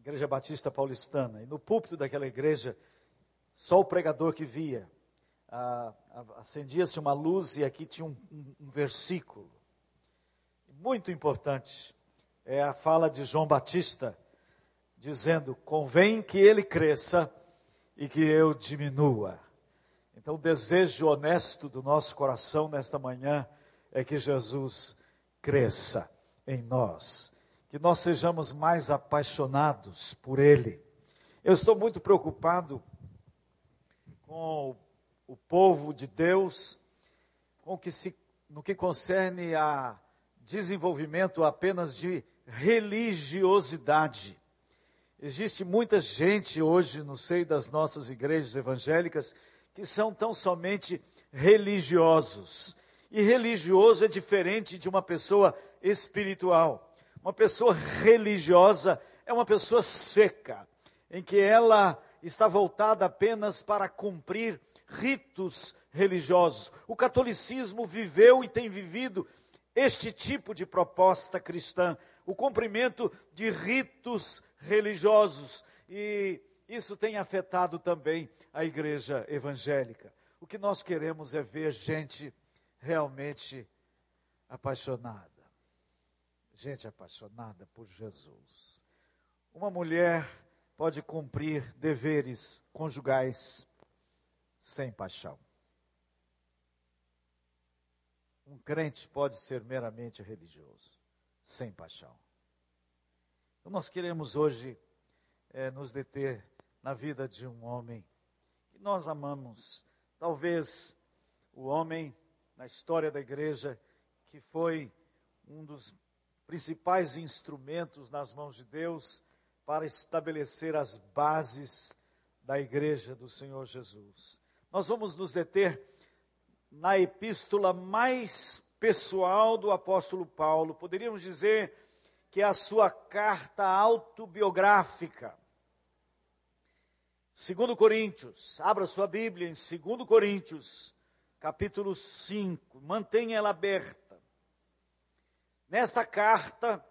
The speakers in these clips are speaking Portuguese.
Igreja Batista Paulistana. E no púlpito daquela igreja, só o pregador que via. Ah, acendia-se uma luz e aqui tinha um, um, um versículo. Muito importante. É a fala de João Batista, dizendo: convém que ele cresça e que eu diminua. Então, o desejo honesto do nosso coração nesta manhã é que Jesus cresça em nós, que nós sejamos mais apaixonados por Ele. Eu estou muito preocupado com o povo de Deus, com que se, no que concerne a desenvolvimento apenas de religiosidade. Existe muita gente hoje no seio das nossas igrejas evangélicas que são tão somente religiosos. E religioso é diferente de uma pessoa espiritual. Uma pessoa religiosa é uma pessoa seca, em que ela está voltada apenas para cumprir ritos religiosos. O catolicismo viveu e tem vivido este tipo de proposta cristã, o cumprimento de ritos religiosos. E isso tem afetado também a igreja evangélica. O que nós queremos é ver gente realmente apaixonada. Gente apaixonada por Jesus. Uma mulher pode cumprir deveres conjugais sem paixão. Um crente pode ser meramente religioso, sem paixão. Então, nós queremos hoje é, nos deter na vida de um homem que nós amamos. Talvez o homem na história da igreja que foi um dos principais instrumentos nas mãos de Deus para estabelecer as bases da igreja do Senhor Jesus. Nós vamos nos deter na epístola mais pessoal do apóstolo Paulo, poderíamos dizer que é a sua carta autobiográfica. Segundo Coríntios, abra sua Bíblia em 2 Coríntios, capítulo 5, mantenha ela aberta. Nesta carta,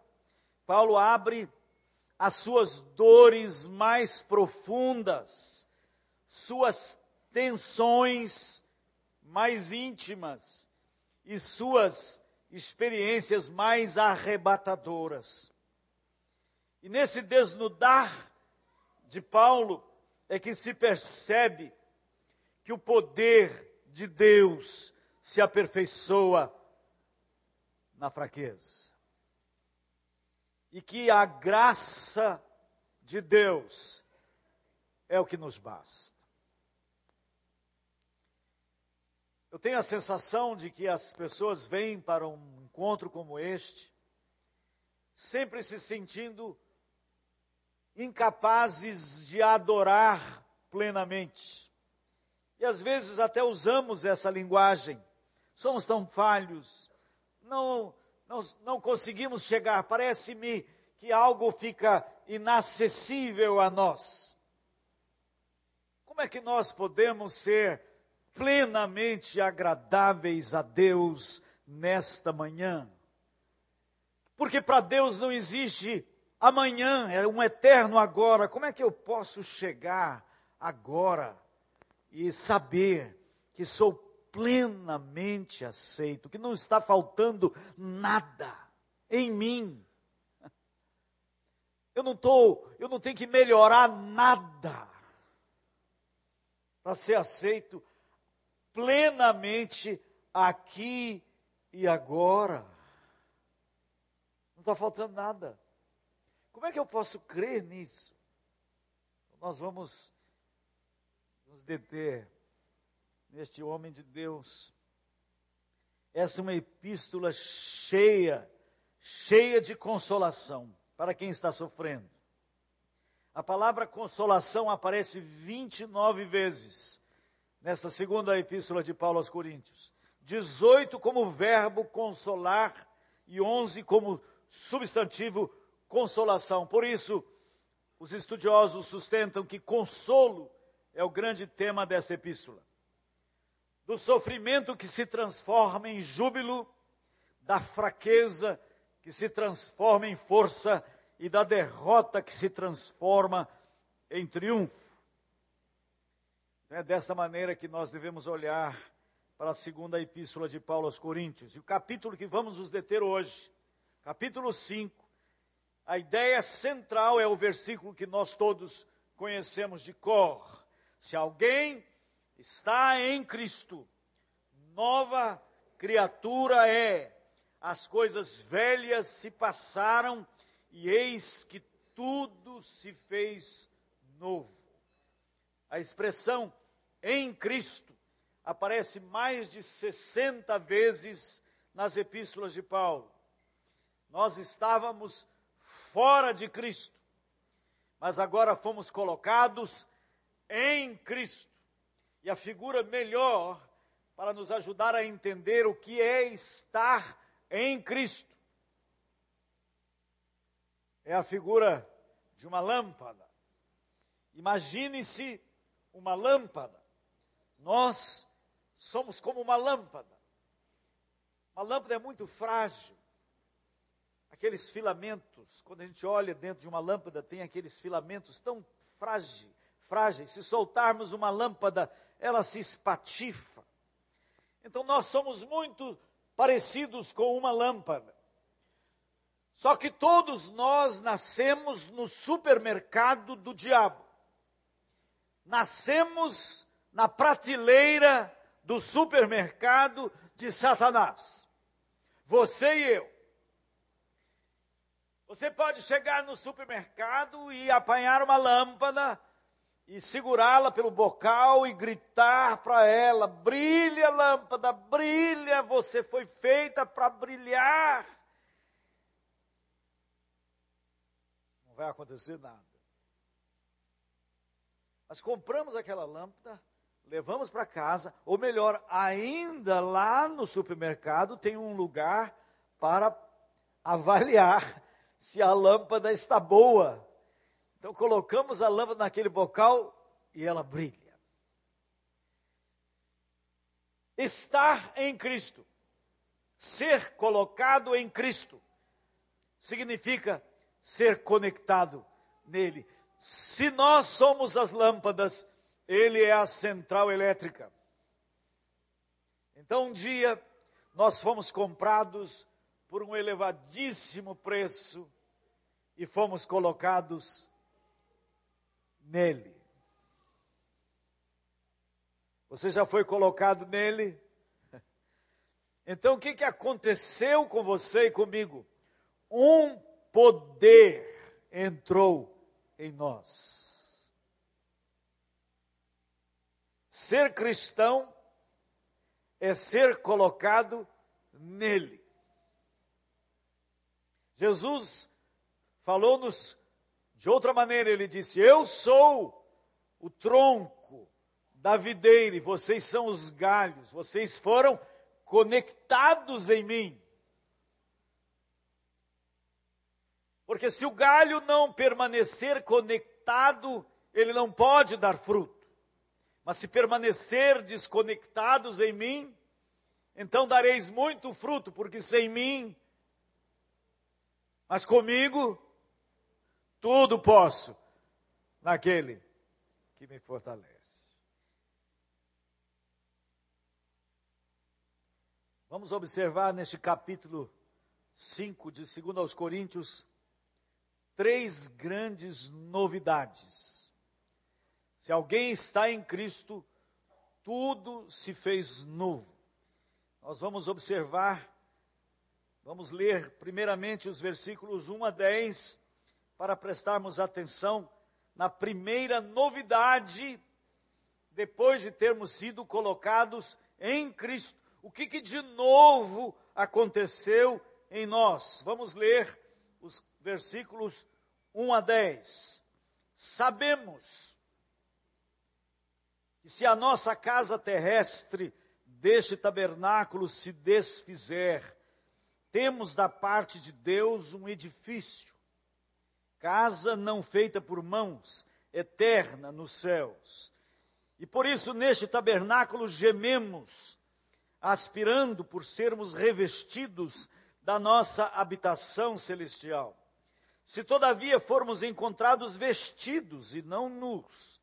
Paulo abre as suas dores mais profundas, suas tensões mais íntimas e suas experiências mais arrebatadoras. E nesse desnudar de Paulo é que se percebe que o poder de Deus se aperfeiçoa na fraqueza e que a graça de Deus é o que nos basta. Eu tenho a sensação de que as pessoas vêm para um encontro como este, sempre se sentindo incapazes de adorar plenamente. E às vezes até usamos essa linguagem. Somos tão falhos, não não, não conseguimos chegar. Parece-me que algo fica inacessível a nós. Como é que nós podemos ser plenamente agradáveis a Deus nesta manhã? Porque para Deus não existe amanhã, é um eterno agora. Como é que eu posso chegar agora e saber que sou plenamente aceito, que não está faltando nada em mim. Eu não estou, eu não tenho que melhorar nada para ser aceito plenamente aqui e agora. Não está faltando nada. Como é que eu posso crer nisso? Nós vamos nos deter neste homem de Deus. Essa é uma epístola cheia, cheia de consolação para quem está sofrendo. A palavra consolação aparece 29 vezes nessa segunda epístola de Paulo aos Coríntios. 18 como verbo consolar e 11 como substantivo consolação. Por isso, os estudiosos sustentam que consolo é o grande tema dessa epístola do sofrimento que se transforma em júbilo, da fraqueza que se transforma em força e da derrota que se transforma em triunfo. É dessa maneira que nós devemos olhar para a segunda epístola de Paulo aos Coríntios. E o capítulo que vamos nos deter hoje, capítulo 5, a ideia central é o versículo que nós todos conhecemos de cor. Se alguém está em Cristo, nova criatura é. As coisas velhas se passaram e eis que tudo se fez novo. A expressão em Cristo aparece mais de 60 vezes nas epístolas de Paulo. Nós estávamos fora de Cristo, mas agora fomos colocados em Cristo. E a figura melhor para nos ajudar a entender o que é estar em Cristo é a figura de uma lâmpada. Imagine-se uma lâmpada. Nós somos como uma lâmpada. Uma lâmpada é muito frágil. Aqueles filamentos, quando a gente olha dentro de uma lâmpada, tem aqueles filamentos tão frágeis, frágeis. Se soltarmos uma lâmpada, ela se espatifa. Então nós somos muito parecidos com uma lâmpada. Só que todos nós nascemos no supermercado do diabo. Nascemos na prateleira do supermercado de Satanás. Você e eu. Você pode chegar no supermercado e apanhar uma lâmpada e segurá-la pelo bocal e gritar para ela: brilha, lâmpada, brilha, você foi feita para brilhar. Não vai acontecer nada. Nós compramos aquela lâmpada, levamos para casa, ou melhor, ainda lá no supermercado tem um lugar para avaliar se a lâmpada está boa. Então colocamos a lâmpada naquele bocal e ela brilha. Estar em Cristo, ser colocado em Cristo, significa ser conectado nele. Se nós somos as lâmpadas, ele é a central elétrica. Então um dia nós fomos comprados por um elevadíssimo preço e fomos colocados nele. Você já foi colocado nele? Então o que, que aconteceu com você e comigo? Um poder entrou em nós. Ser cristão é ser colocado nele. Jesus falou-nos de outra maneira, ele disse: Eu sou o tronco da videira e vocês são os galhos, vocês foram conectados em mim. Porque se o galho não permanecer conectado, ele não pode dar fruto. Mas se permanecer desconectados em mim, então dareis muito fruto, porque sem mim, mas comigo, tudo posso naquele que me fortalece. Vamos observar neste capítulo 5 de 2 aos Coríntios três grandes novidades. Se alguém está em Cristo, tudo se fez novo. Nós vamos observar, vamos ler primeiramente os versículos 1 a 10, para prestarmos atenção na primeira novidade, depois de termos sido colocados em Cristo. O que, que de novo aconteceu em nós? Vamos ler os versículos 1 a 10. Sabemos que se a nossa casa terrestre deste tabernáculo se desfizer, temos da parte de Deus um edifício, casa não feita por mãos, eterna nos céus. E por isso neste tabernáculo gememos, aspirando por sermos revestidos da nossa habitação celestial Se todavia formos encontrados vestidos e não nus,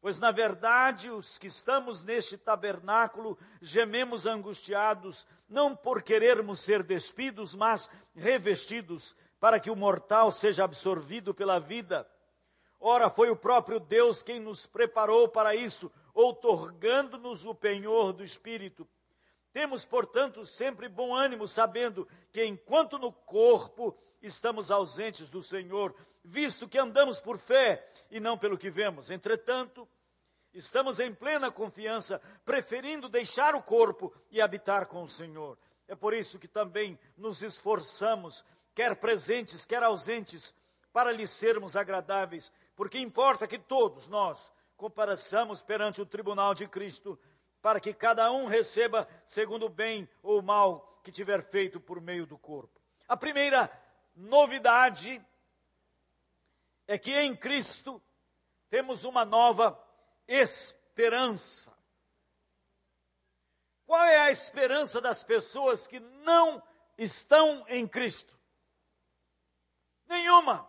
pois na verdade os que estamos neste tabernáculo gememos angustiados, não por querermos ser despidos, mas revestidos, para que o mortal seja absorvido pela vida. Ora, foi o próprio Deus quem nos preparou para isso, outorgando-nos o penhor do Espírito. Temos, portanto, sempre bom ânimo, sabendo que enquanto no corpo estamos ausentes do Senhor, visto que andamos por fé e não pelo que vemos. Entretanto, estamos em plena confiança, preferindo deixar o corpo e habitar com o Senhor. É por isso que também nos esforçamos, quer presentes, quer ausentes, para lhe sermos agradáveis, porque importa que todos nós compareçamos perante o tribunal de Cristo, para que cada um receba segundo o bem ou o mal que tiver feito por meio do corpo. A primeira novidade é que em Cristo temos uma nova esperança. Qual é a esperança das pessoas que não estão em Cristo? Nenhuma.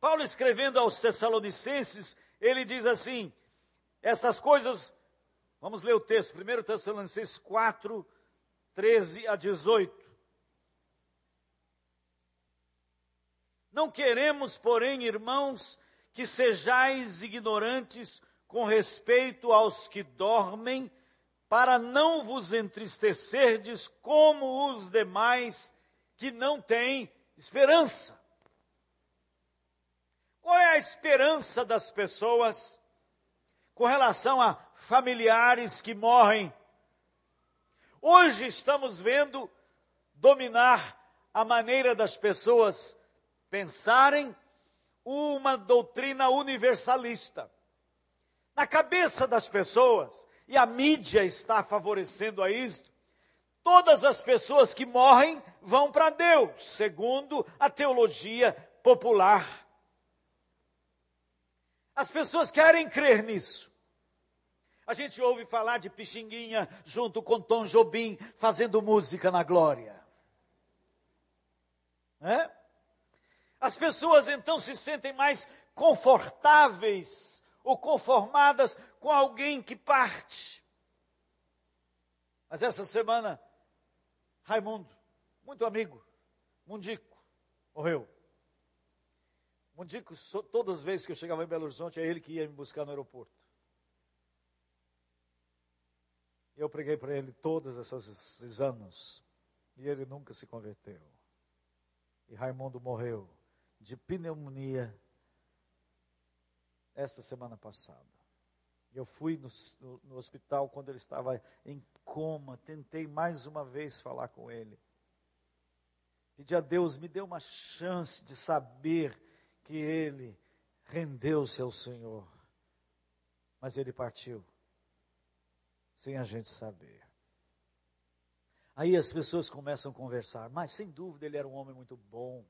Paulo escrevendo aos Tessalonicenses, ele diz assim: essas coisas, vamos ler o texto, 1 Tessalonicenses 4, 13 a 18. Não queremos, porém, irmãos, que sejais ignorantes com respeito aos que dormem, para não vos entristecerdes como os demais que não têm esperança. Qual é a esperança das pessoas com relação a familiares que morrem. Hoje estamos vendo dominar a maneira das pessoas pensarem uma doutrina universalista. Na cabeça das pessoas, e a mídia está favorecendo a isto, todas as pessoas que morrem vão para Deus, segundo a teologia popular. As pessoas querem crer nisso. A gente ouve falar de Pixinguinha junto com Tom Jobim fazendo música na glória. É? As pessoas então se sentem mais confortáveis ou conformadas com alguém que parte. Mas essa semana, Raimundo, muito amigo, Mundico, morreu. Mundico, todas as vezes que eu chegava em Belo Horizonte, é ele que ia me buscar no aeroporto. Eu preguei para ele todos esses anos e ele nunca se converteu. E Raimundo morreu de pneumonia esta semana passada. Eu fui no, no, no, hospital quando ele estava em coma, tentei mais uma vez falar com ele. Pedi a Deus, me dê uma chance de saber que ele rendeu-se ao Senhor. Mas ele partiu sem a gente saber. Aí as pessoas começam a conversar, mas sem dúvida ele era um homem muito bom,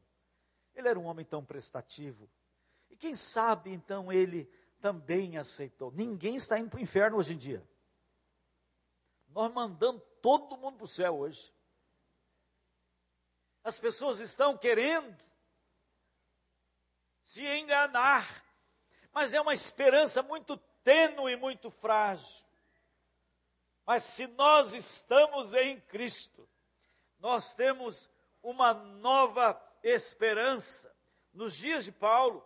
ele era um homem tão prestativo. E quem sabe então ele também aceitou. Ninguém está indo para o inferno hoje em dia. Nós mandamos todo mundo para o céu hoje. As pessoas estão querendo se enganar, mas é uma esperança muito tênue e muito frágil. Mas se nós estamos em Cristo, nós temos uma nova esperança. Nos dias de Paulo,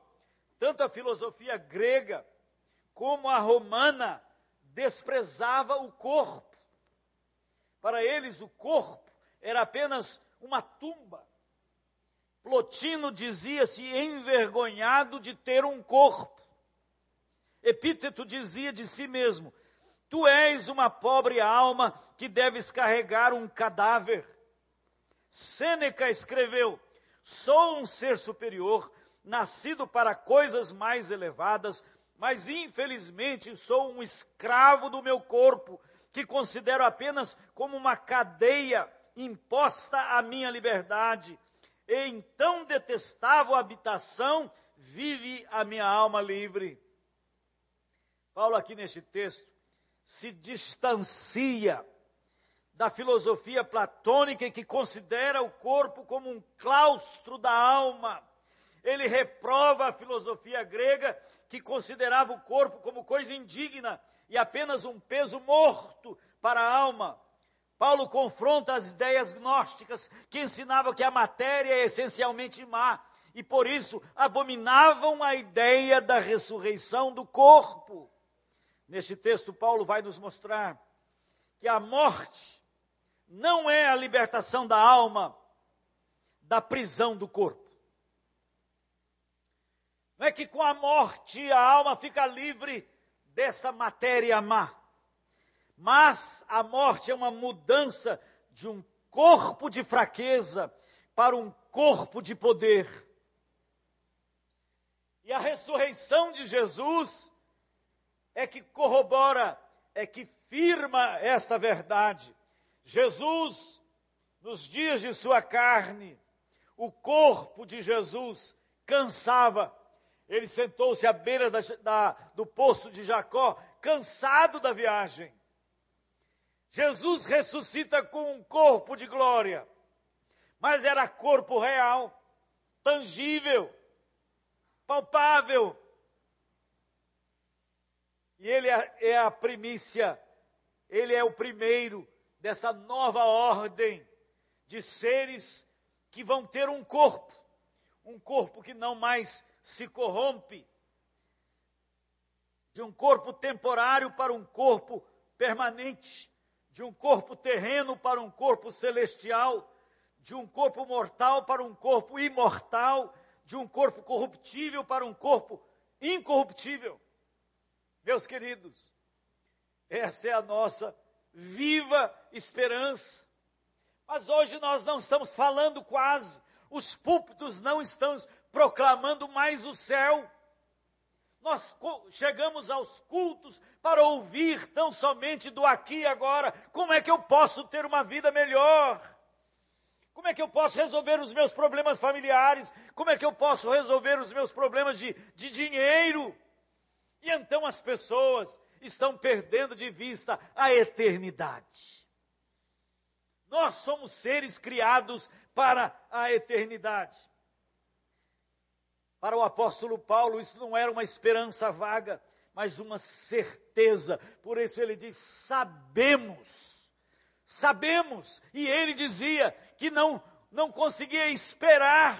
tanto a filosofia grega como a romana desprezava o corpo. Para eles, o corpo era apenas uma tumba. Plotino dizia-se envergonhado de ter um corpo. Epíteto dizia de si mesmo: Tu és uma pobre alma que deves carregar um cadáver. Sêneca escreveu: Sou um ser superior, nascido para coisas mais elevadas, mas infelizmente sou um escravo do meu corpo, que considero apenas como uma cadeia imposta à minha liberdade. E então detestável habitação vive a minha alma livre. Paulo, aqui neste texto, se distancia da filosofia platônica que considera o corpo como um claustro da alma. ele reprova a filosofia grega que considerava o corpo como coisa indigna e apenas um peso morto para a alma. Paulo confronta as ideias gnósticas que ensinavam que a matéria é essencialmente má e por isso abominavam a ideia da ressurreição do corpo. Neste texto, Paulo vai nos mostrar que a morte não é a libertação da alma da prisão do corpo. Não é que com a morte a alma fica livre desta matéria má. Mas a morte é uma mudança de um corpo de fraqueza para um corpo de poder. E a ressurreição de Jesus é que corrobora, é que firma esta verdade. Jesus, nos dias de sua carne, o corpo de Jesus cansava. Ele sentou-se à beira da, da, do poço de Jacó, cansado da viagem. Jesus ressuscita com um corpo de glória, mas era corpo real, tangível, palpável. E ele é, é a primícia, ele é o primeiro dessa nova ordem de seres que vão ter um corpo, um corpo que não mais se corrompe, de um corpo temporário para um corpo permanente, de um corpo terreno para um corpo celestial, de um corpo mortal para um corpo imortal, de um corpo corruptível para um corpo incorruptível. Meus queridos, essa é a nossa viva esperança. Mas hoje nós não estamos falando quase, os púlpitos não estão proclamando mais o céu. Nós chegamos aos cultos para ouvir tão somente do aqui e agora. Como é que eu posso ter uma vida melhor? Como é que eu posso resolver os meus problemas familiares? Como é que eu posso resolver os meus problemas de, de dinheiro? E então as pessoas estão perdendo de vista a eternidade. Nós somos seres criados para a eternidade. Para o apóstolo Paulo, isso não era uma esperança vaga, mas uma certeza. Por isso ele diz: sabemos, sabemos. E ele dizia que não, não conseguia esperar.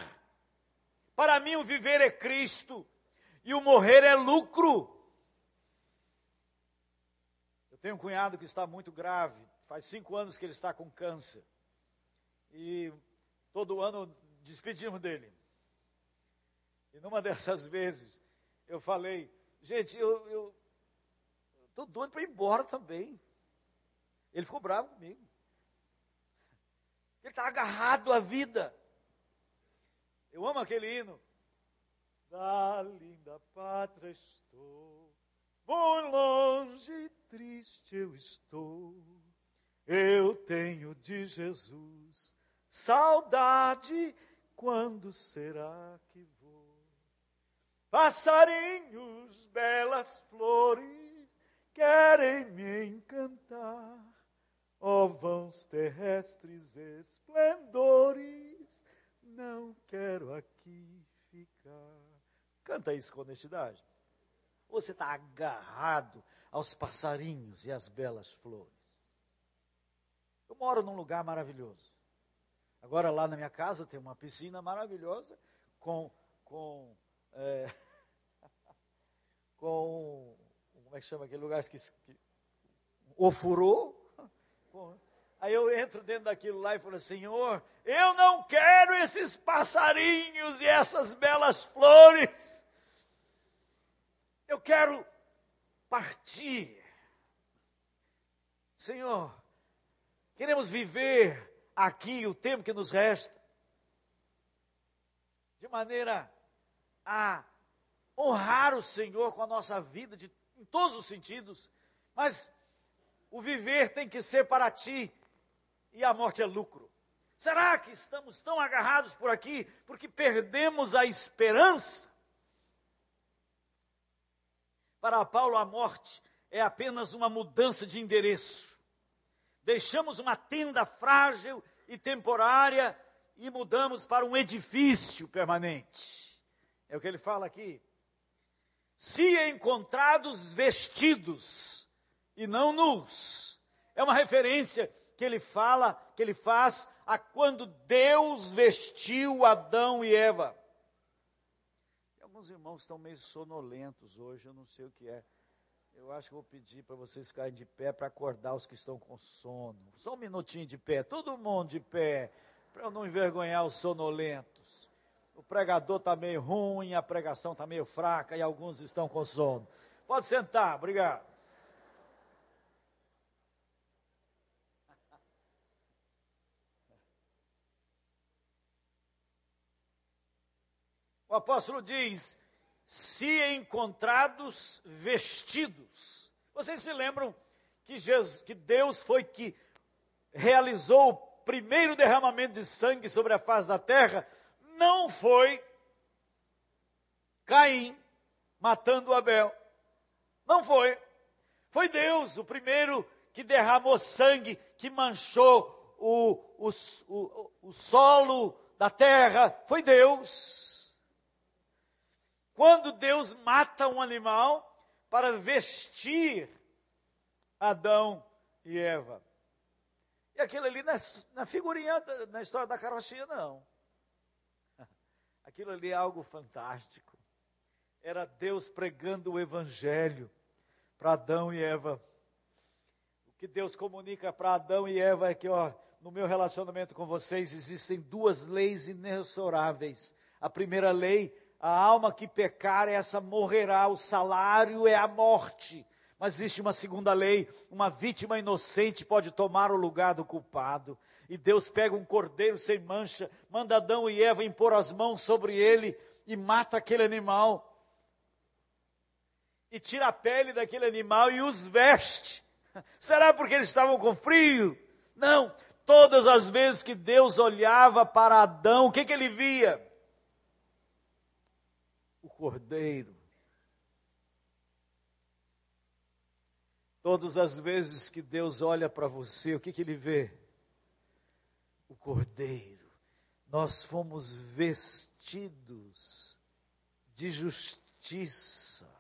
Para mim, o viver é Cristo e o morrer é lucro. Eu tenho um cunhado que está muito grave, faz cinco anos que ele está com câncer. E todo ano despedimos dele. E numa dessas vezes, eu falei, gente, eu estou doido para ir embora também. Ele ficou bravo comigo. Ele está agarrado à vida. Eu amo aquele hino. Da linda pátria estou, muito longe e triste eu estou. Eu tenho de Jesus saudade, quando será que Passarinhos, belas flores, querem me encantar. Ó oh, vãos terrestres esplendores, não quero aqui ficar. Canta isso com honestidade. Você está agarrado aos passarinhos e às belas flores. Eu moro num lugar maravilhoso. Agora lá na minha casa tem uma piscina maravilhosa com, com é, com, como é que chama aquele lugar que, que ofurou. Aí eu entro dentro daquilo lá e falo, Senhor, eu não quero esses passarinhos e essas belas flores. Eu quero partir. Senhor, queremos viver aqui o tempo que nos resta de maneira a honrar o Senhor com a nossa vida de, em todos os sentidos, mas o viver tem que ser para ti e a morte é lucro. Será que estamos tão agarrados por aqui porque perdemos a esperança? Para Paulo, a morte é apenas uma mudança de endereço. Deixamos uma tenda frágil e temporária e mudamos para um edifício permanente. É o que ele fala aqui. Se encontrados vestidos e não nus. É uma referência que ele fala, que ele faz a quando Deus vestiu Adão e Eva. Alguns irmãos estão meio sonolentos hoje, eu não sei o que é. Eu acho que vou pedir para vocês ficarem de pé para acordar os que estão com sono. Só um minutinho de pé, todo mundo de pé, para eu não envergonhar os sonolentos. O pregador está meio ruim, a pregação está meio fraca e alguns estão com sono. Pode sentar, obrigado. O apóstolo diz: se encontrados vestidos. Vocês se lembram que, Jesus, que Deus foi que realizou o primeiro derramamento de sangue sobre a face da terra? Não foi Caim matando Abel. Não foi. Foi Deus o primeiro que derramou sangue, que manchou o, o, o, o solo da terra. Foi Deus. Quando Deus mata um animal para vestir Adão e Eva. E aquilo ali na, na figurinha, na história da carochinha, não. Aquilo ali é algo fantástico. Era Deus pregando o evangelho para Adão e Eva. O que Deus comunica para Adão e Eva é que, ó, no meu relacionamento com vocês existem duas leis inexoráveis. A primeira lei a alma que pecar, essa morrerá, o salário é a morte. Mas existe uma segunda lei: uma vítima inocente pode tomar o lugar do culpado. E Deus pega um cordeiro sem mancha, manda Adão e Eva impor as mãos sobre ele e mata aquele animal. E tira a pele daquele animal e os veste. Será porque eles estavam com frio? Não. Todas as vezes que Deus olhava para Adão, o que, que ele via? Cordeiro. Todas as vezes que Deus olha para você, o que, que Ele vê? O Cordeiro. Nós fomos vestidos de justiça.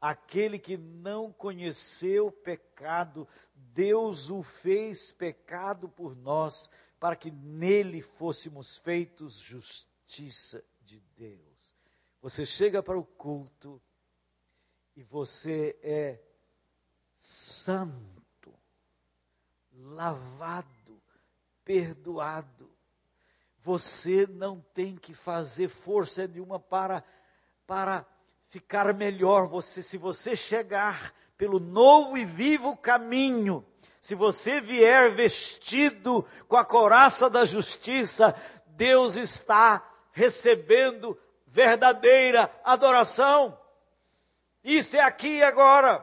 Aquele que não conheceu pecado, Deus o fez pecado por nós, para que nele fôssemos feitos justiça de Deus. Você chega para o culto e você é santo, lavado, perdoado. Você não tem que fazer força nenhuma para para ficar melhor. Você, se você chegar pelo novo e vivo caminho, se você vier vestido com a coraça da justiça, Deus está recebendo verdadeira adoração. Isto é aqui e agora,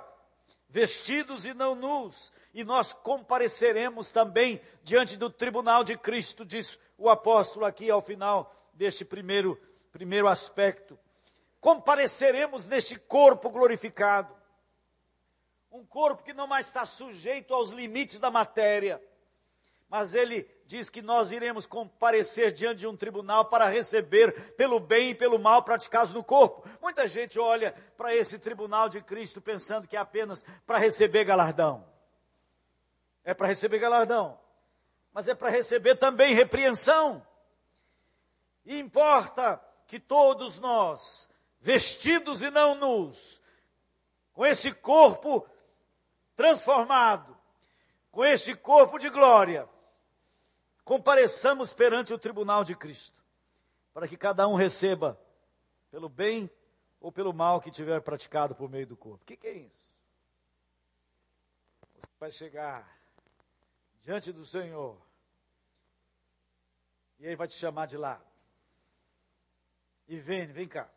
vestidos e não nus, e nós compareceremos também diante do tribunal de Cristo, diz o apóstolo aqui ao final deste primeiro, primeiro aspecto. Compareceremos neste corpo glorificado, um corpo que não mais está sujeito aos limites da matéria, mas ele diz que nós iremos comparecer diante de um tribunal para receber pelo bem e pelo mal praticados no corpo. Muita gente olha para esse tribunal de Cristo pensando que é apenas para receber galardão. É para receber galardão, mas é para receber também repreensão. E importa que todos nós, vestidos e não nus, com esse corpo transformado, com este corpo de glória, compareçamos perante o tribunal de Cristo, para que cada um receba pelo bem ou pelo mal que tiver praticado por meio do corpo. O que, que é isso? Você vai chegar diante do Senhor e Ele vai te chamar de lá. E vem, vem cá.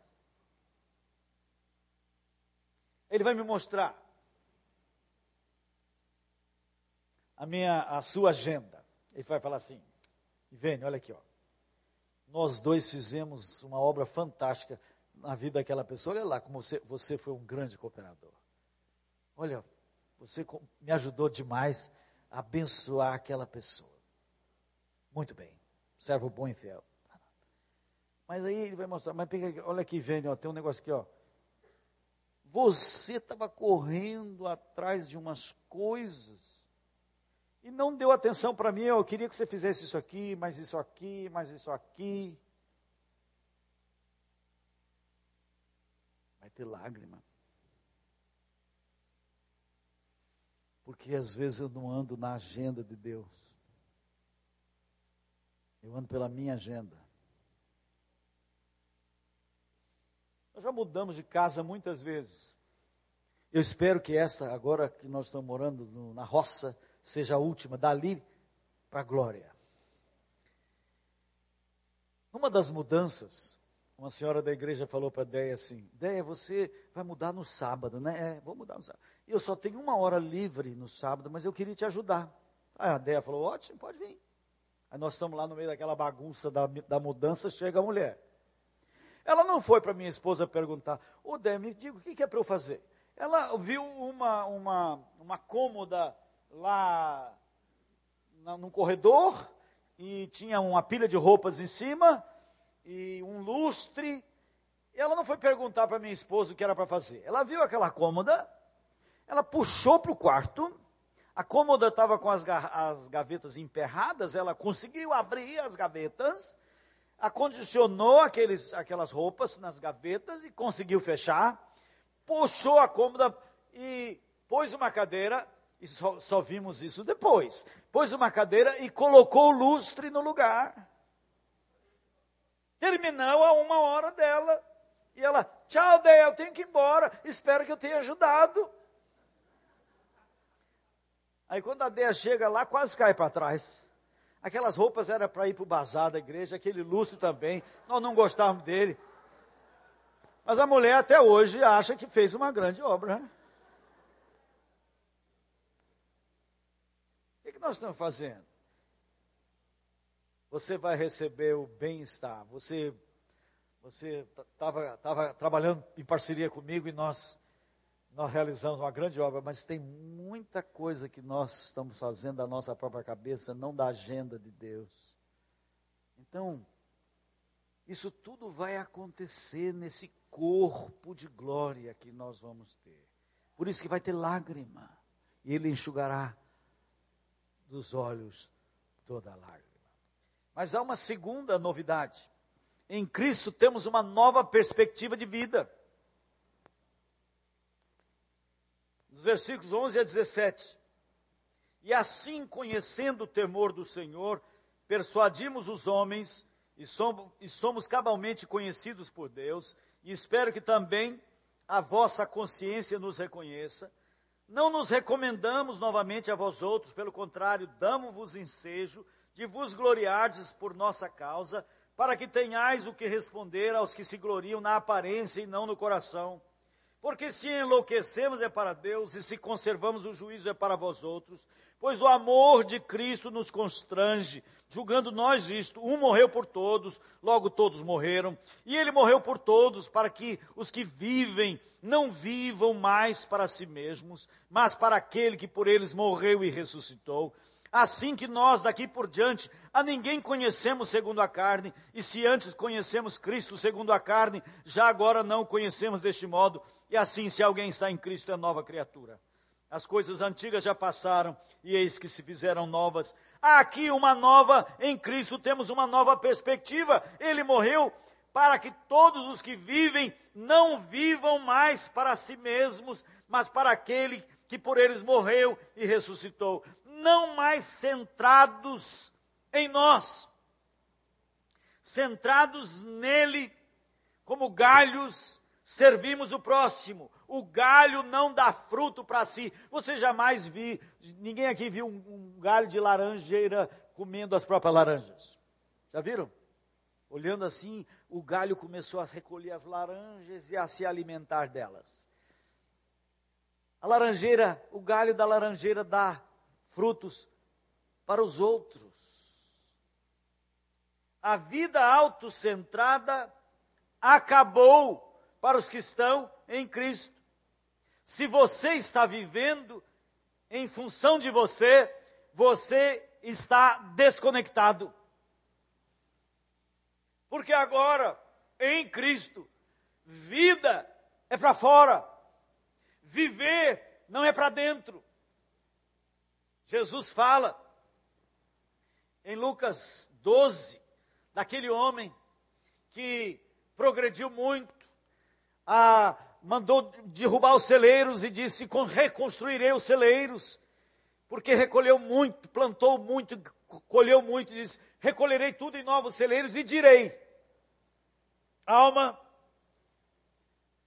Ele vai me mostrar a minha, a sua agenda. Ele vai falar assim: Ivene, olha aqui, ó. Nós dois fizemos uma obra fantástica na vida daquela pessoa. Olha lá como você, você foi um grande cooperador. Olha, você me ajudou demais abençoar aquela pessoa. Muito bem, servo bom e fiel. Mas aí ele vai mostrar, mas pega, olha aqui, vem, ó, tem um negócio aqui, ó. Você estava correndo atrás de umas coisas e não deu atenção para mim. Eu queria que você fizesse isso aqui, mais isso aqui, mais isso aqui. Vai ter lágrima. Porque às vezes eu não ando na agenda de Deus. Eu ando pela minha agenda. Nós já mudamos de casa muitas vezes. Eu espero que essa, agora que nós estamos morando no, na roça, seja a última, dali para a glória. Numa das mudanças, uma senhora da igreja falou para Deia assim: Deia, você vai mudar no sábado, né? É, vou mudar no sábado. Eu só tenho uma hora livre no sábado, mas eu queria te ajudar. Aí a Deia falou: ótimo, pode vir. Aí nós estamos lá no meio daquela bagunça da, da mudança, chega a mulher. Ela não foi para minha esposa perguntar, ô Dé, me diga o que, que é para eu fazer. Ela viu uma, uma, uma cômoda lá na, num corredor, e tinha uma pilha de roupas em cima, e um lustre. Ela não foi perguntar para minha esposa o que era para fazer. Ela viu aquela cômoda, ela puxou para o quarto, a cômoda estava com as, as gavetas emperradas, ela conseguiu abrir as gavetas, acondicionou aqueles, aquelas roupas nas gavetas e conseguiu fechar, puxou a cômoda e pôs uma cadeira, e só, só vimos isso depois, pôs uma cadeira e colocou o lustre no lugar. Terminou a uma hora dela. E ela, tchau, Deia, eu tenho que ir embora. Espero que eu tenha ajudado. Aí quando a Deia chega lá, quase cai para trás. Aquelas roupas eram para ir para o bazar da igreja, aquele lustre também. Nós não gostávamos dele. Mas a mulher até hoje acha que fez uma grande obra. Né? O que, que nós estamos fazendo? Você vai receber o bem-estar. Você você estava trabalhando em parceria comigo e nós nós realizamos uma grande obra, mas tem muita coisa que nós estamos fazendo da nossa própria cabeça, não da agenda de Deus. Então, isso tudo vai acontecer nesse corpo de glória que nós vamos ter. Por isso que vai ter lágrima, e Ele enxugará dos olhos toda a lágrima. Mas há uma segunda novidade. Em Cristo temos uma nova perspectiva de vida. nos versículos 11 a 17. E assim, conhecendo o temor do Senhor, persuadimos os homens e somos, e somos cabalmente conhecidos por Deus, e espero que também a vossa consciência nos reconheça. Não nos recomendamos novamente a vós outros, pelo contrário, damos-vos ensejo de vos gloriardes por nossa causa, para que tenhais o que responder aos que se gloriam na aparência e não no coração porque se enlouquecemos é para Deus, e se conservamos o juízo é para vós outros. Pois o amor de Cristo nos constrange, julgando nós isto: um morreu por todos, logo todos morreram, e ele morreu por todos, para que os que vivem não vivam mais para si mesmos, mas para aquele que por eles morreu e ressuscitou. Assim que nós daqui por diante a ninguém conhecemos segundo a carne, e se antes conhecemos Cristo segundo a carne, já agora não conhecemos deste modo, e assim se alguém está em Cristo é nova criatura. As coisas antigas já passaram e eis que se fizeram novas. Aqui uma nova, em Cristo temos uma nova perspectiva. Ele morreu para que todos os que vivem não vivam mais para si mesmos, mas para aquele que por eles morreu e ressuscitou não mais centrados em nós, centrados nele, como galhos, servimos o próximo. O galho não dá fruto para si. Você jamais viu, ninguém aqui viu um, um galho de laranjeira comendo as próprias laranjas. Já viram? Olhando assim, o galho começou a recolher as laranjas e a se alimentar delas. A laranjeira, o galho da laranjeira dá frutos para os outros. A vida autocentrada acabou para os que estão em Cristo. Se você está vivendo em função de você, você está desconectado. Porque agora, em Cristo, vida é para fora, viver não é para dentro. Jesus fala em Lucas 12, daquele homem que progrediu muito, a, mandou derrubar os celeiros e disse: reconstruirei os celeiros, porque recolheu muito, plantou muito, colheu muito, diz: recolherei tudo em novos celeiros e direi: alma,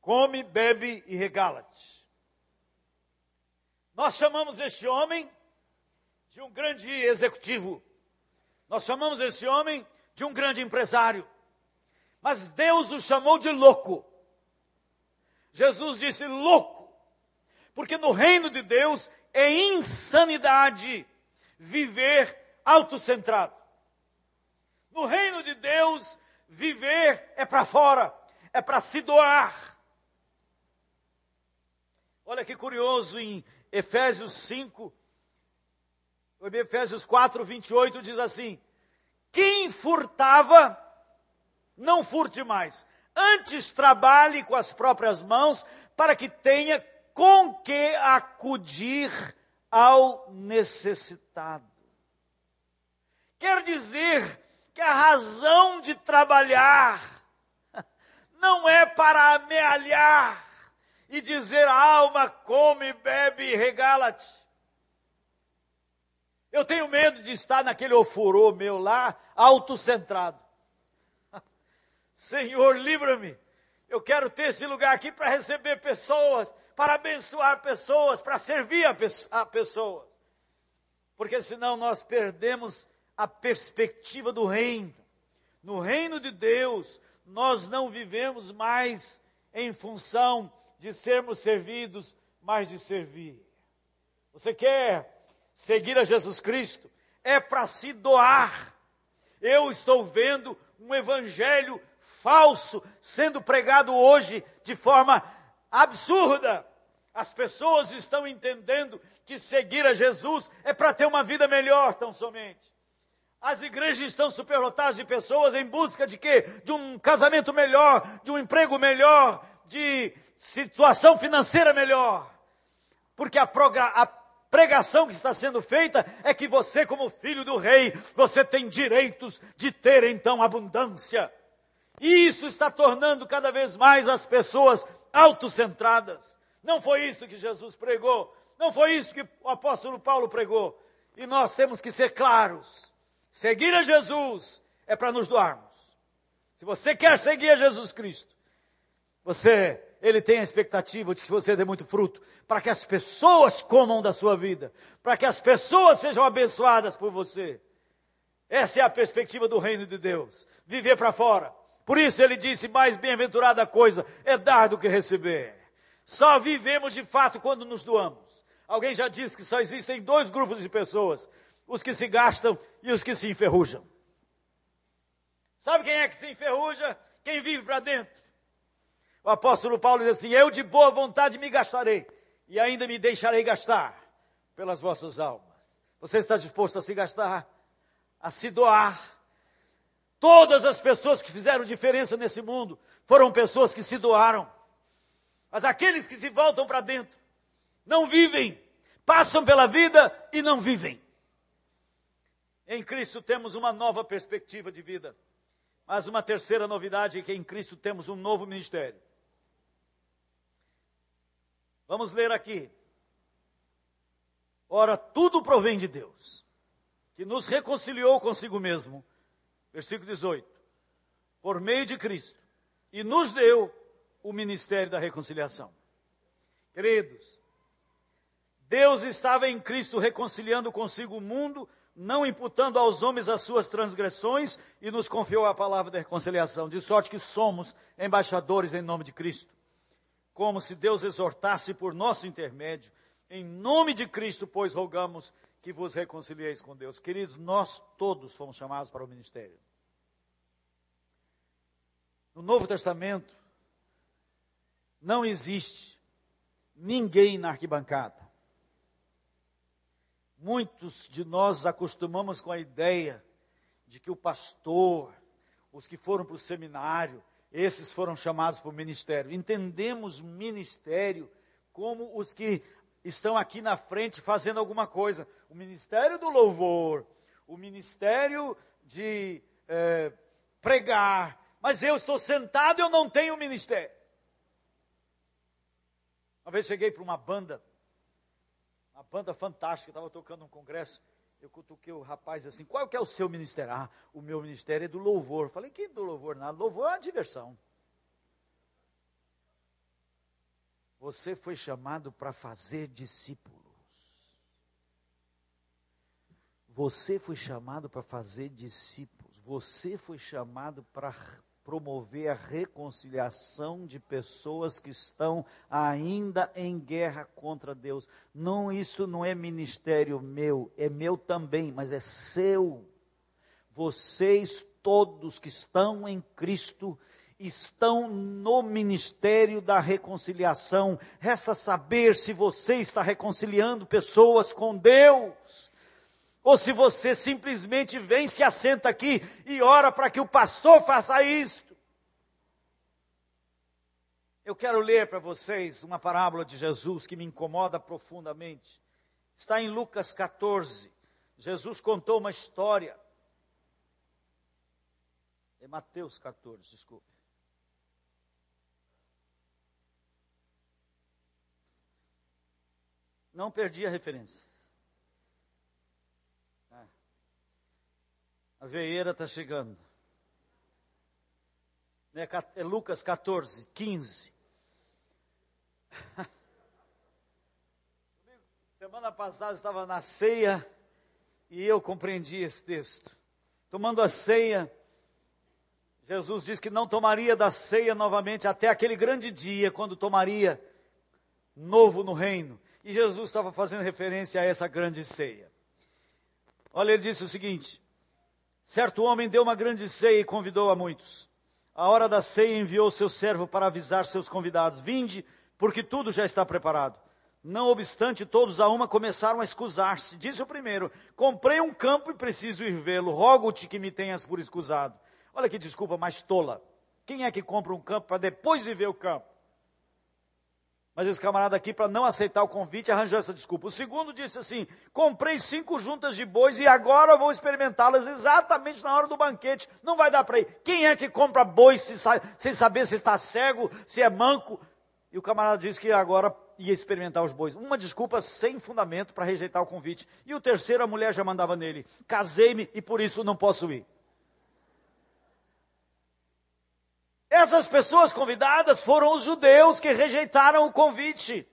come, bebe e regala-te. Nós chamamos este homem de um grande executivo. Nós chamamos esse homem de um grande empresário. Mas Deus o chamou de louco. Jesus disse louco, porque no reino de Deus é insanidade viver autocentrado. No reino de Deus, viver é para fora, é para se doar. Olha que curioso em Efésios 5, Efésios 4, 28 diz assim: Quem furtava, não furte mais, antes trabalhe com as próprias mãos, para que tenha com que acudir ao necessitado. Quer dizer que a razão de trabalhar não é para amealhar e dizer alma come, bebe e regala-te. Eu tenho medo de estar naquele ofurô meu lá, autocentrado. Senhor, livra-me. Eu quero ter esse lugar aqui para receber pessoas, para abençoar pessoas, para servir a pessoas. Porque senão nós perdemos a perspectiva do reino. No reino de Deus, nós não vivemos mais em função de sermos servidos, mas de servir. Você quer seguir a Jesus Cristo? É para se doar. Eu estou vendo um evangelho falso sendo pregado hoje de forma absurda. As pessoas estão entendendo que seguir a Jesus é para ter uma vida melhor, tão somente. As igrejas estão superlotadas de pessoas em busca de quê? De um casamento melhor, de um emprego melhor, de situação financeira melhor. Porque a, a pregação que está sendo feita é que você, como filho do rei, você tem direitos de ter então abundância. E isso está tornando cada vez mais as pessoas autocentradas. Não foi isso que Jesus pregou. Não foi isso que o apóstolo Paulo pregou. E nós temos que ser claros. Seguir a Jesus é para nos doarmos. Se você quer seguir a Jesus Cristo, você, ele tem a expectativa de que você dê muito fruto, para que as pessoas comam da sua vida, para que as pessoas sejam abençoadas por você. Essa é a perspectiva do reino de Deus, viver para fora. Por isso ele disse: mais bem-aventurada coisa é dar do que receber. Só vivemos de fato quando nos doamos. Alguém já disse que só existem dois grupos de pessoas: os que se gastam e os que se enferrujam. Sabe quem é que se enferruja? Quem vive para dentro. O apóstolo Paulo diz assim: Eu de boa vontade me gastarei, e ainda me deixarei gastar pelas vossas almas. Você está disposto a se gastar, a se doar? Todas as pessoas que fizeram diferença nesse mundo foram pessoas que se doaram. Mas aqueles que se voltam para dentro não vivem, passam pela vida e não vivem. Em Cristo temos uma nova perspectiva de vida. Mas uma terceira novidade é que em Cristo temos um novo ministério. Vamos ler aqui. Ora, tudo provém de Deus, que nos reconciliou consigo mesmo. Versículo 18. Por meio de Cristo. E nos deu o ministério da reconciliação. Queridos, Deus estava em Cristo reconciliando consigo o mundo não imputando aos homens as suas transgressões, e nos confiou a palavra da reconciliação, de sorte que somos embaixadores em nome de Cristo. Como se Deus exortasse por nosso intermédio, em nome de Cristo, pois rogamos que vos reconcilieis com Deus. Queridos, nós todos fomos chamados para o ministério. No Novo Testamento, não existe ninguém na arquibancada. Muitos de nós acostumamos com a ideia de que o pastor, os que foram para o seminário, esses foram chamados para o ministério. Entendemos ministério como os que estão aqui na frente fazendo alguma coisa. O ministério do louvor, o ministério de é, pregar. Mas eu estou sentado e eu não tenho ministério. Uma vez cheguei para uma banda, uma banda fantástica, estava tocando um congresso. Eu cutuquei o rapaz assim, qual que é o seu ministério? Ah, o meu ministério é do louvor. Falei, que do louvor? Nada, louvor é uma diversão. Você foi chamado para fazer discípulos. Você foi chamado para fazer discípulos. Você foi chamado para promover a reconciliação de pessoas que estão ainda em guerra contra Deus. Não, isso não é ministério meu, é meu também, mas é seu. Vocês todos que estão em Cristo estão no ministério da reconciliação. Resta saber se você está reconciliando pessoas com Deus. Ou se você simplesmente vem, se assenta aqui e ora para que o pastor faça isto. Eu quero ler para vocês uma parábola de Jesus que me incomoda profundamente. Está em Lucas 14. Jesus contou uma história. É Mateus 14, desculpe. Não perdi a referência. A veieira está chegando. Né, é Lucas 14, 15. Semana passada estava na ceia e eu compreendi esse texto. Tomando a ceia, Jesus disse que não tomaria da ceia novamente até aquele grande dia, quando tomaria novo no reino. E Jesus estava fazendo referência a essa grande ceia. Olha, ele disse o seguinte: Certo homem deu uma grande ceia e convidou a muitos. A hora da ceia enviou seu servo para avisar seus convidados: Vinde, porque tudo já está preparado. Não obstante, todos a uma começaram a escusar-se. Disse o primeiro: Comprei um campo e preciso ir vê-lo. Rogo-te que me tenhas por escusado. Olha que desculpa mais tola. Quem é que compra um campo para depois ir ver o campo? Mas esse camarada aqui, para não aceitar o convite, arranjou essa desculpa. O segundo disse assim: comprei cinco juntas de bois e agora vou experimentá-las exatamente na hora do banquete. Não vai dar para ir. Quem é que compra bois sem saber se está cego, se é manco? E o camarada disse que agora ia experimentar os bois. Uma desculpa sem fundamento para rejeitar o convite. E o terceiro, a mulher já mandava nele: casei-me e por isso não posso ir. Essas pessoas convidadas foram os judeus que rejeitaram o convite.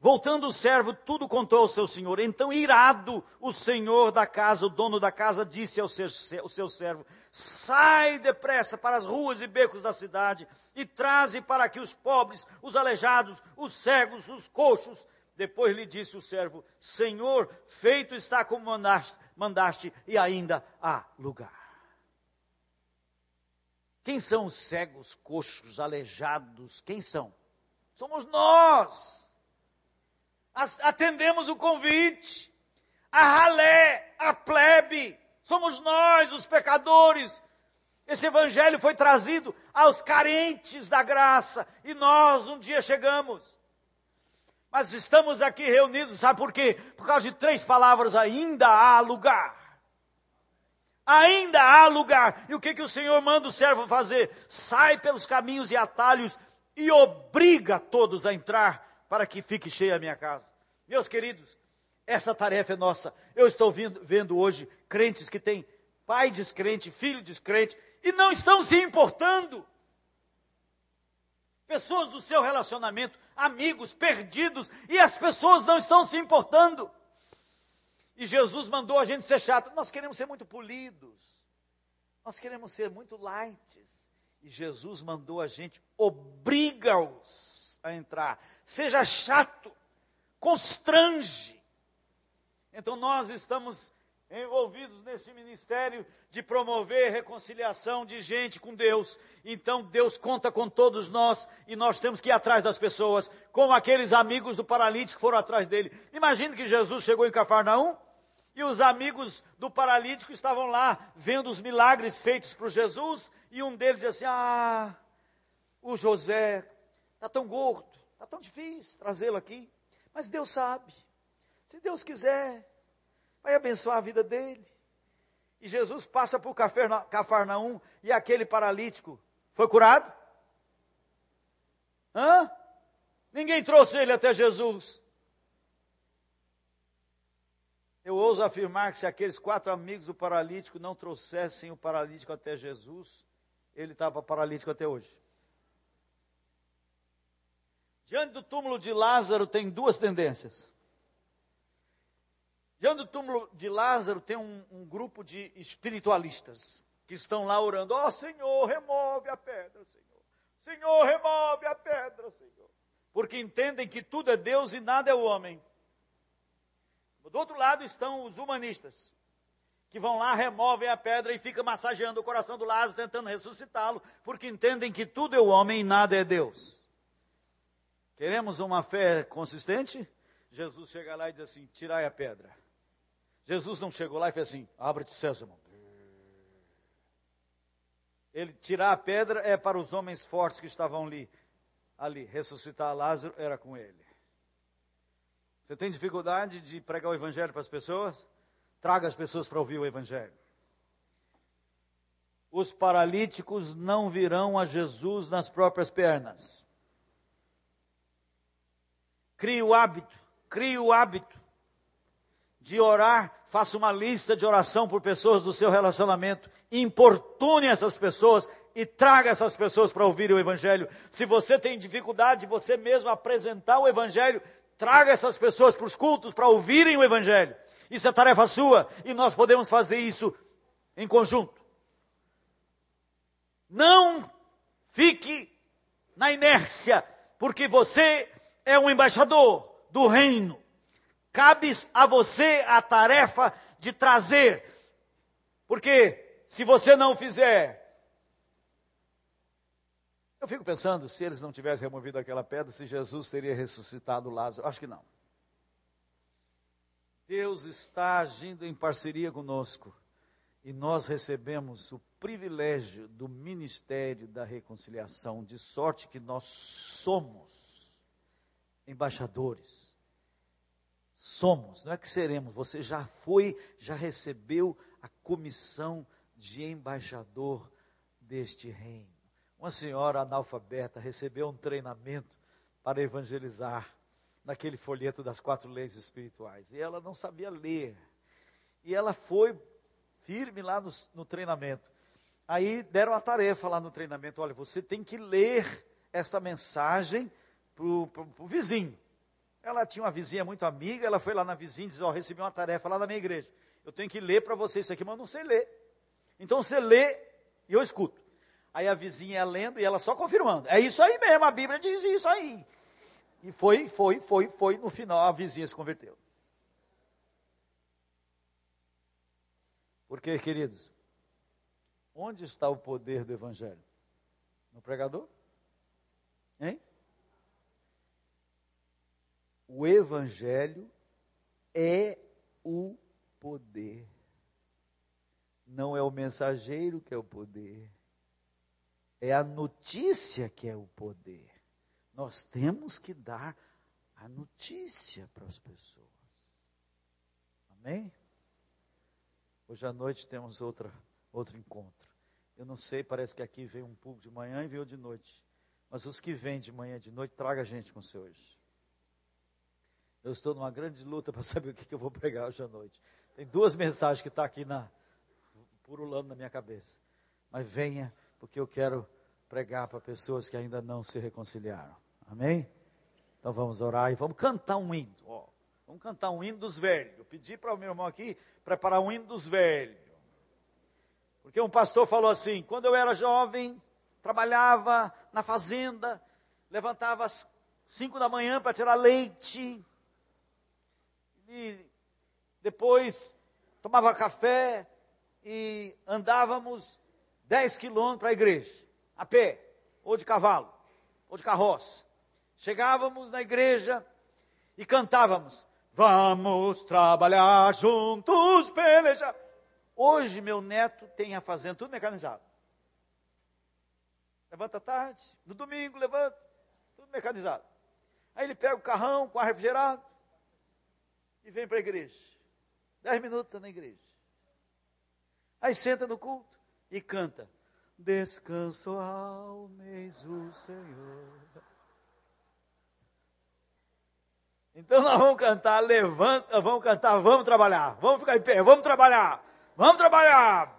Voltando o servo, tudo contou ao seu senhor. Então, irado, o senhor da casa, o dono da casa, disse ao seu, ao seu servo: Sai depressa para as ruas e becos da cidade e traze para aqui os pobres, os aleijados, os cegos, os coxos. Depois lhe disse o servo: Senhor, feito está como mandaste, mandaste e ainda há lugar. Quem são os cegos, coxos, aleijados? Quem são? Somos nós. Atendemos o convite. A ralé, a plebe. Somos nós, os pecadores. Esse evangelho foi trazido aos carentes da graça. E nós um dia chegamos. Mas estamos aqui reunidos, sabe por quê? Por causa de três palavras: ainda há lugar ainda há lugar. E o que, que o Senhor manda o servo fazer? Sai pelos caminhos e atalhos e obriga todos a entrar para que fique cheia a minha casa. Meus queridos, essa tarefa é nossa. Eu estou vendo, vendo hoje crentes que têm pai descrente, filho descrente, e não estão se importando. Pessoas do seu relacionamento, amigos perdidos, e as pessoas não estão se importando. E Jesus mandou a gente ser chato. Nós queremos ser muito polidos. Nós queremos ser muito light. E Jesus mandou a gente, obriga-os a entrar. Seja chato, constrange. Então nós estamos envolvidos nesse ministério de promover reconciliação de gente com Deus. Então Deus conta com todos nós e nós temos que ir atrás das pessoas, como aqueles amigos do paralítico que foram atrás dele. Imagine que Jesus chegou em Cafarnaum E os amigos do paralítico estavam lá vendo os milagres feitos por Jesus, e um deles disse assim: Ah, o José está tão gordo, está tão difícil trazê-lo aqui. Mas Deus sabe, se Deus quiser, vai abençoar a vida dele. E Jesus passa por Cafarnaum e aquele paralítico foi curado? Hã? Ninguém trouxe ele até Jesus. Eu ouso afirmar que se aqueles quatro amigos do paralítico não trouxessem o paralítico até Jesus, ele estava paralítico até hoje. Diante do túmulo de Lázaro tem duas tendências. Diante do túmulo de Lázaro tem um, um grupo de espiritualistas que estão lá orando: Ó oh, Senhor, remove a pedra, Senhor. Senhor, remove a pedra, Senhor. Porque entendem que tudo é Deus e nada é o homem. Do outro lado estão os humanistas, que vão lá, removem a pedra e ficam massageando o coração do Lázaro, tentando ressuscitá-lo, porque entendem que tudo é o homem e nada é Deus. Queremos uma fé consistente? Jesus chega lá e diz assim: tirai a pedra. Jesus não chegou lá e fez assim: abre-te, Sésamo. Ele tirar a pedra é para os homens fortes que estavam ali. Ali, ressuscitar Lázaro era com ele. Você tem dificuldade de pregar o Evangelho para as pessoas? Traga as pessoas para ouvir o Evangelho. Os paralíticos não virão a Jesus nas próprias pernas. Crie o hábito, crie o hábito de orar, faça uma lista de oração por pessoas do seu relacionamento, importune essas pessoas e traga essas pessoas para ouvir o Evangelho. Se você tem dificuldade de você mesmo apresentar o Evangelho, Traga essas pessoas para os cultos para ouvirem o Evangelho. Isso é tarefa sua e nós podemos fazer isso em conjunto. Não fique na inércia, porque você é um embaixador do reino. Cabe a você a tarefa de trazer, porque se você não fizer, eu fico pensando, se eles não tivessem removido aquela pedra, se Jesus teria ressuscitado Lázaro. Acho que não. Deus está agindo em parceria conosco e nós recebemos o privilégio do ministério da reconciliação, de sorte que nós somos embaixadores. Somos, não é que seremos, você já foi, já recebeu a comissão de embaixador deste reino. Uma senhora analfabeta recebeu um treinamento para evangelizar naquele folheto das quatro leis espirituais. E ela não sabia ler. E ela foi firme lá no, no treinamento. Aí deram a tarefa lá no treinamento: olha, você tem que ler esta mensagem para o vizinho. Ela tinha uma vizinha muito amiga, ela foi lá na vizinha e disse: Ó, oh, recebi uma tarefa lá da minha igreja. Eu tenho que ler para você isso aqui, mas eu não sei ler. Então você lê e eu escuto. Aí a vizinha lendo e ela só confirmando. É isso aí mesmo, a Bíblia diz isso aí. E foi, foi, foi, foi. No final a vizinha se converteu. Porque, queridos, onde está o poder do Evangelho? No pregador? Hein? O Evangelho é o poder. Não é o mensageiro que é o poder é a notícia que é o poder. Nós temos que dar a notícia para as pessoas. Amém? Hoje à noite temos outra, outro encontro. Eu não sei, parece que aqui veio um público de manhã e veio de noite. Mas os que vêm de manhã e de noite, traga gente com você hoje. Eu estou numa grande luta para saber o que, que, eu vou pregar hoje à noite. Tem duas mensagens que estão tá aqui na, purulando na minha cabeça. Mas venha porque eu quero pregar para pessoas que ainda não se reconciliaram. Amém? Então vamos orar e vamos cantar um hino. Ó, vamos cantar um hino dos velhos. Eu pedi para o meu irmão aqui preparar um hino dos velhos. Porque um pastor falou assim: quando eu era jovem, trabalhava na fazenda, levantava às cinco da manhã para tirar leite, e depois tomava café e andávamos 10 quilômetros para a igreja, a pé, ou de cavalo, ou de carroça. Chegávamos na igreja e cantávamos: Vamos trabalhar juntos, pelejar. Hoje meu neto tem a fazenda tudo mecanizado. Levanta tarde, no domingo levanta, tudo mecanizado. Aí ele pega o carrão com ar refrigerado e vem para a igreja. Dez minutos na igreja. Aí senta no culto e canta. Descanso almeis o Senhor. Então nós vamos cantar, levanta, vamos cantar, vamos trabalhar, vamos ficar em pé, vamos trabalhar, vamos trabalhar.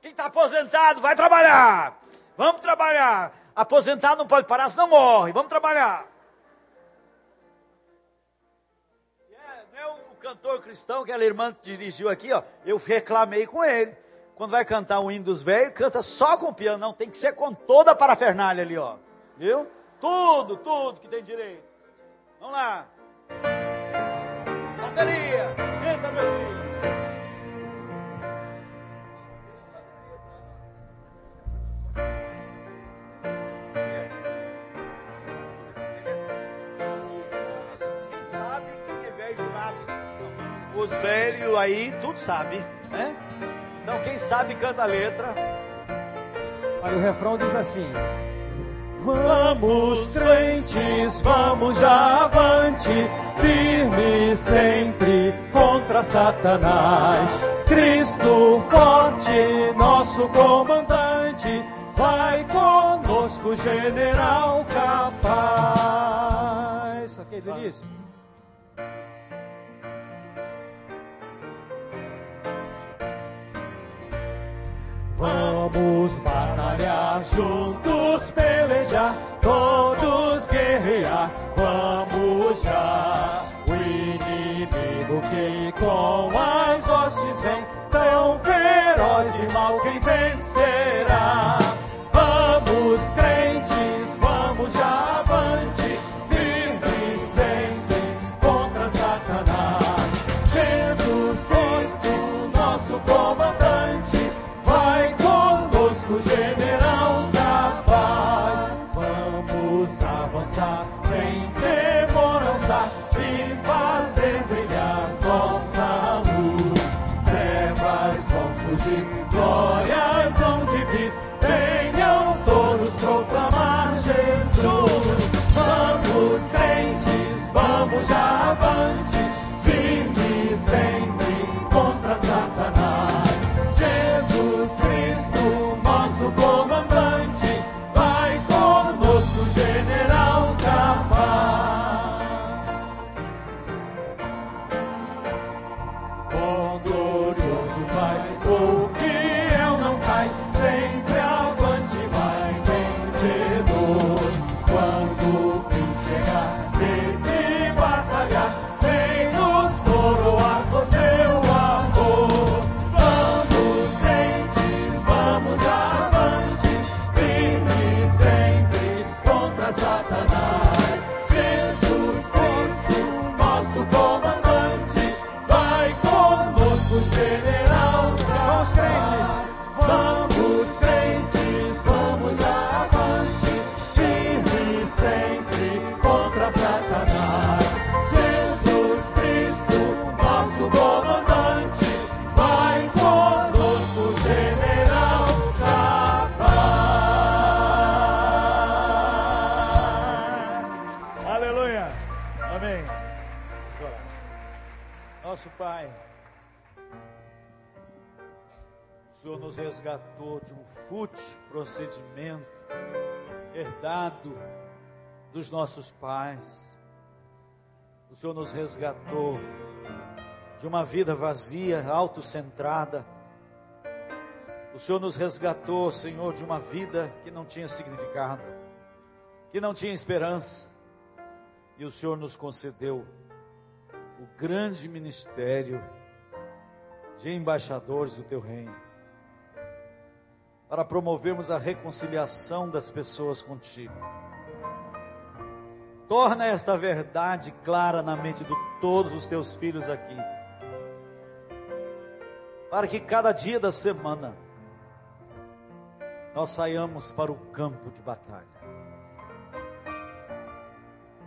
Quem está aposentado, vai trabalhar, vamos trabalhar. Aposentado não pode parar, senão morre, vamos trabalhar. É, não é o cantor cristão que a irmã dirigiu aqui, ó, eu reclamei com ele. Quando vai cantar o hino dos velhos, canta só com piano, não, tem que ser com toda a parafernália ali, ó. Viu? Tudo, tudo que tem direito. Vamos lá. Bateria, entra meu filho. Sabe é velho? Os velhos aí, tudo sabe, quem sabe canta a letra. Aí o refrão diz assim: Vamos, crentes, vamos já avante, firme sempre contra Satanás. Cristo forte, nosso comandante, vai conosco, general capaz. Ok, Denise? Vamos batalhar juntos, pelejar, todos guerrear. Vamos já, o inimigo que com as procedimento herdado dos nossos pais. O Senhor nos resgatou de uma vida vazia, autocentrada. O Senhor nos resgatou, Senhor, de uma vida que não tinha significado, que não tinha esperança. E o Senhor nos concedeu o grande ministério de embaixadores do teu reino, para promovermos a reconciliação das pessoas contigo. Torna esta verdade clara na mente de todos os teus filhos aqui, para que cada dia da semana nós saiamos para o campo de batalha.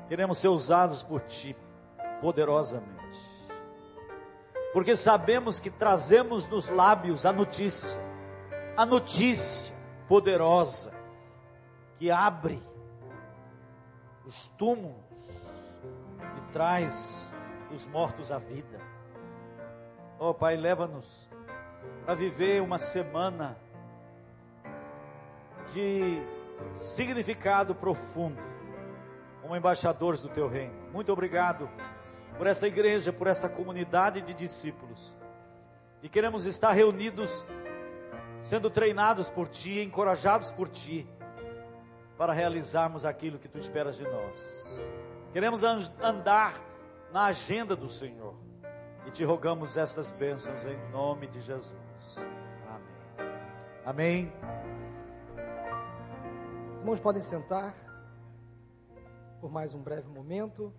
Queremos ser usados por Ti poderosamente. porque sabemos que trazemos nos lábios a notícia, a notícia poderosa que abre os túmulos e traz os mortos à vida. Oh Pai, leva-nos a viver uma semana de significado profundo, como embaixadores do Teu reino. Muito obrigado por essa igreja, por essa comunidade de discípulos. E queremos estar reunidos, sendo treinados por Ti, encorajados por Ti, para realizarmos aquilo que Tu esperas de nós. Queremos andar na agenda do Senhor. E te rogamos estas bênçãos em nome de Jesus. Amém. Amém. Os irmãos podem sentar por mais um breve momento.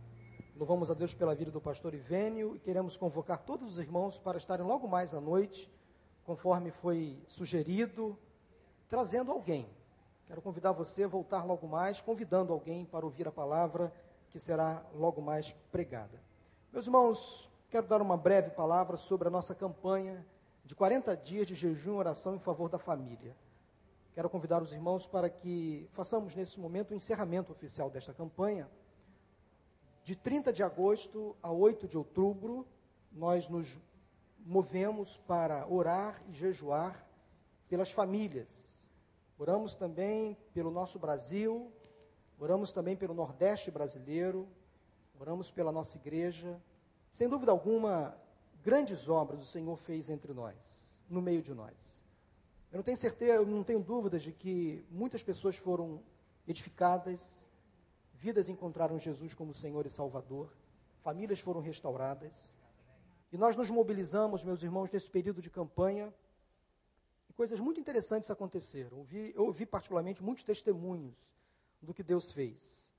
Louvamos a Deus pela vida do pastor Ivênio e queremos convocar todos os irmãos para estarem logo mais à noite, conforme foi sugerido, trazendo alguém. Quero convidar você a voltar logo mais, convidando alguém para ouvir a palavra que será logo mais pregada. Meus irmãos, quero dar uma breve palavra sobre a nossa campanha de 40 dias de jejum e oração em favor da família. Quero convidar os irmãos para que façamos nesse momento o encerramento oficial desta campanha de 30 de agosto a 8 de outubro, nós nos movemos para orar e jejuar pelas famílias. Oramos também pelo nosso Brasil, oramos também pelo Nordeste brasileiro, oramos pela nossa igreja. Sem dúvida alguma, grandes obras o Senhor fez entre nós, no meio de nós. Eu não tenho certeza, eu não tenho dúvidas de que muitas pessoas foram edificadas, Vidas encontraram Jesus como Senhor e Salvador, famílias foram restauradas. E nós nos mobilizamos, meus irmãos, nesse período de campanha. E coisas muito interessantes aconteceram. Ouvi, eu ouvi particularmente muitos testemunhos do que Deus fez.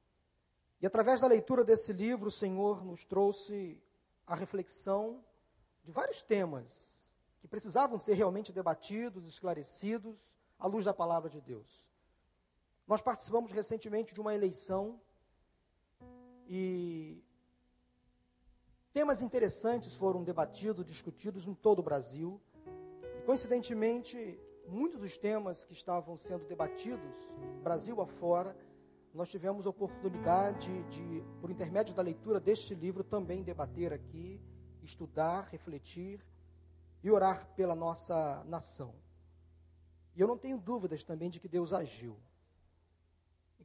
E através da leitura desse livro, o Senhor nos trouxe a reflexão de vários temas que precisavam ser realmente debatidos, esclarecidos, à luz da palavra de Deus. Nós participamos recentemente de uma eleição e temas interessantes foram debatidos, discutidos em todo o Brasil. E, coincidentemente, muitos dos temas que estavam sendo debatidos, Brasil afora, nós tivemos a oportunidade de, por intermédio da leitura deste livro, também debater aqui, estudar, refletir e orar pela nossa nação. E eu não tenho dúvidas também de que Deus agiu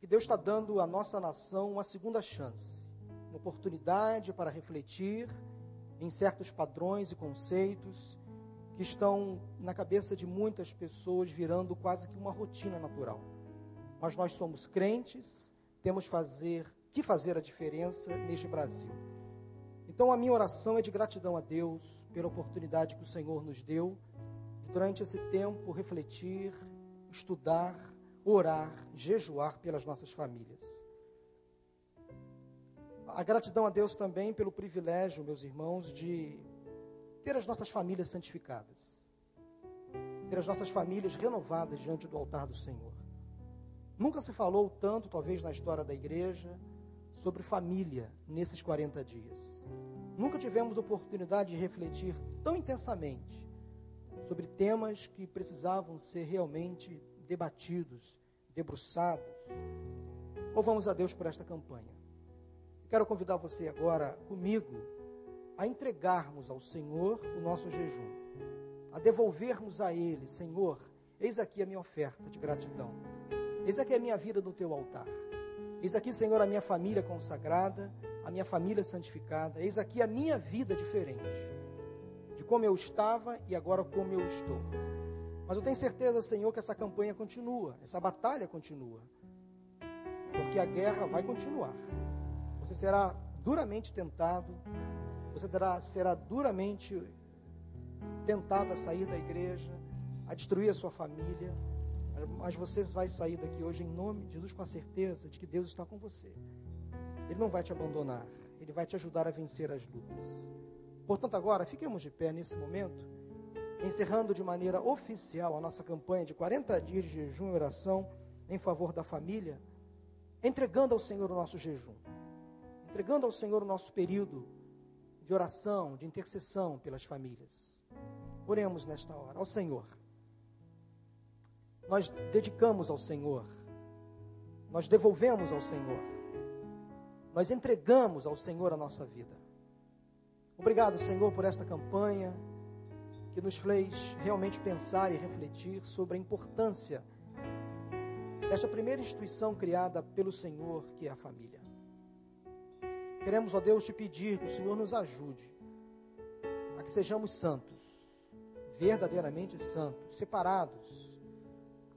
que Deus está dando à nossa nação uma segunda chance, uma oportunidade para refletir em certos padrões e conceitos que estão na cabeça de muitas pessoas virando quase que uma rotina natural. Mas nós somos crentes, temos fazer, que fazer a diferença neste Brasil. Então a minha oração é de gratidão a Deus pela oportunidade que o Senhor nos deu durante esse tempo refletir, estudar orar, jejuar pelas nossas famílias. A gratidão a Deus também pelo privilégio, meus irmãos, de ter as nossas famílias santificadas, ter as nossas famílias renovadas diante do altar do Senhor. Nunca se falou tanto, talvez na história da igreja, sobre família nesses 40 dias. Nunca tivemos oportunidade de refletir tão intensamente sobre temas que precisavam ser realmente debatidos, debruçados. Louvamos a Deus por esta campanha. Quero convidar você agora comigo a entregarmos ao Senhor o nosso jejum, a devolvermos a Ele, Senhor, eis aqui a minha oferta de gratidão, eis aqui a minha vida no teu altar, eis aqui, Senhor, a minha família consagrada, a minha família santificada, eis aqui a minha vida diferente, de como eu estava e agora como eu estou. Mas eu tenho certeza, Senhor, que essa campanha continua, essa batalha continua. Porque a guerra vai continuar. Você será duramente tentado, você será, será duramente tentado a sair da igreja, a destruir a sua família. Mas você vai sair daqui hoje em nome de Jesus com a certeza de que Deus está com você. Ele não vai te abandonar, ele vai te ajudar a vencer as lutas. Portanto, agora, fiquemos de pé nesse momento encerrando de maneira oficial a nossa campanha de 40 dias de jejum e oração em favor da família, entregando ao Senhor o nosso jejum, entregando ao Senhor o nosso período de oração, de intercessão pelas famílias. Oremos nesta hora ao Senhor. Nós dedicamos ao Senhor, nós devolvemos ao Senhor, nós entregamos ao Senhor a nossa vida. Obrigado, Senhor, por esta campanha que nos fez realmente pensar e refletir sobre a importância desta primeira instituição criada pelo Senhor, que é a família. Queremos, ó Deus, te pedir que o Senhor nos ajude a que sejamos santos, verdadeiramente santos, separados,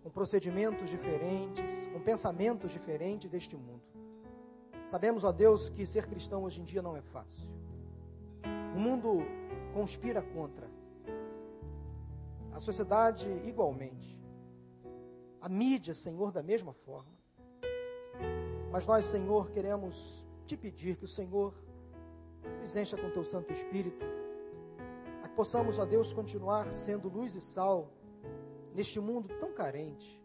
com procedimentos diferentes, com pensamentos diferentes deste mundo. Sabemos, ó Deus, que ser cristão hoje em dia não é fácil. O mundo conspira contra, a sociedade igualmente, a mídia, Senhor, da mesma forma. Mas nós, Senhor, queremos te pedir que o Senhor nos encha com teu Santo Espírito, a que possamos, ó Deus, continuar sendo luz e sal neste mundo tão carente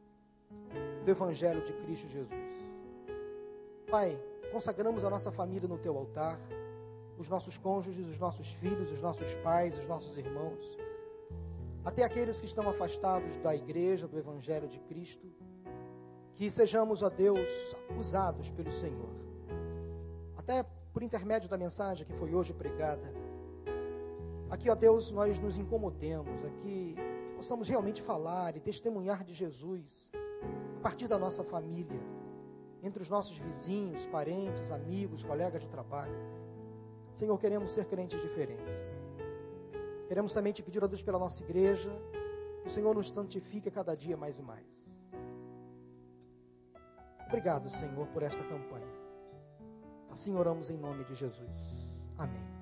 do Evangelho de Cristo Jesus. Pai, consagramos a nossa família no teu altar, os nossos cônjuges, os nossos filhos, os nossos pais, os nossos irmãos, até aqueles que estão afastados da igreja, do Evangelho de Cristo, que sejamos, ó Deus, usados pelo Senhor até por intermédio da mensagem que foi hoje pregada. Aqui, ó Deus, nós nos incomodemos, aqui possamos realmente falar e testemunhar de Jesus a partir da nossa família, entre os nossos vizinhos, parentes, amigos, colegas de trabalho. Senhor, queremos ser crentes diferentes. Queremos também te pedir, ó Deus, pela nossa igreja, que o Senhor nos santifique cada dia mais e mais. Obrigado, Senhor, por esta campanha. Assim oramos em nome de Jesus. Amém.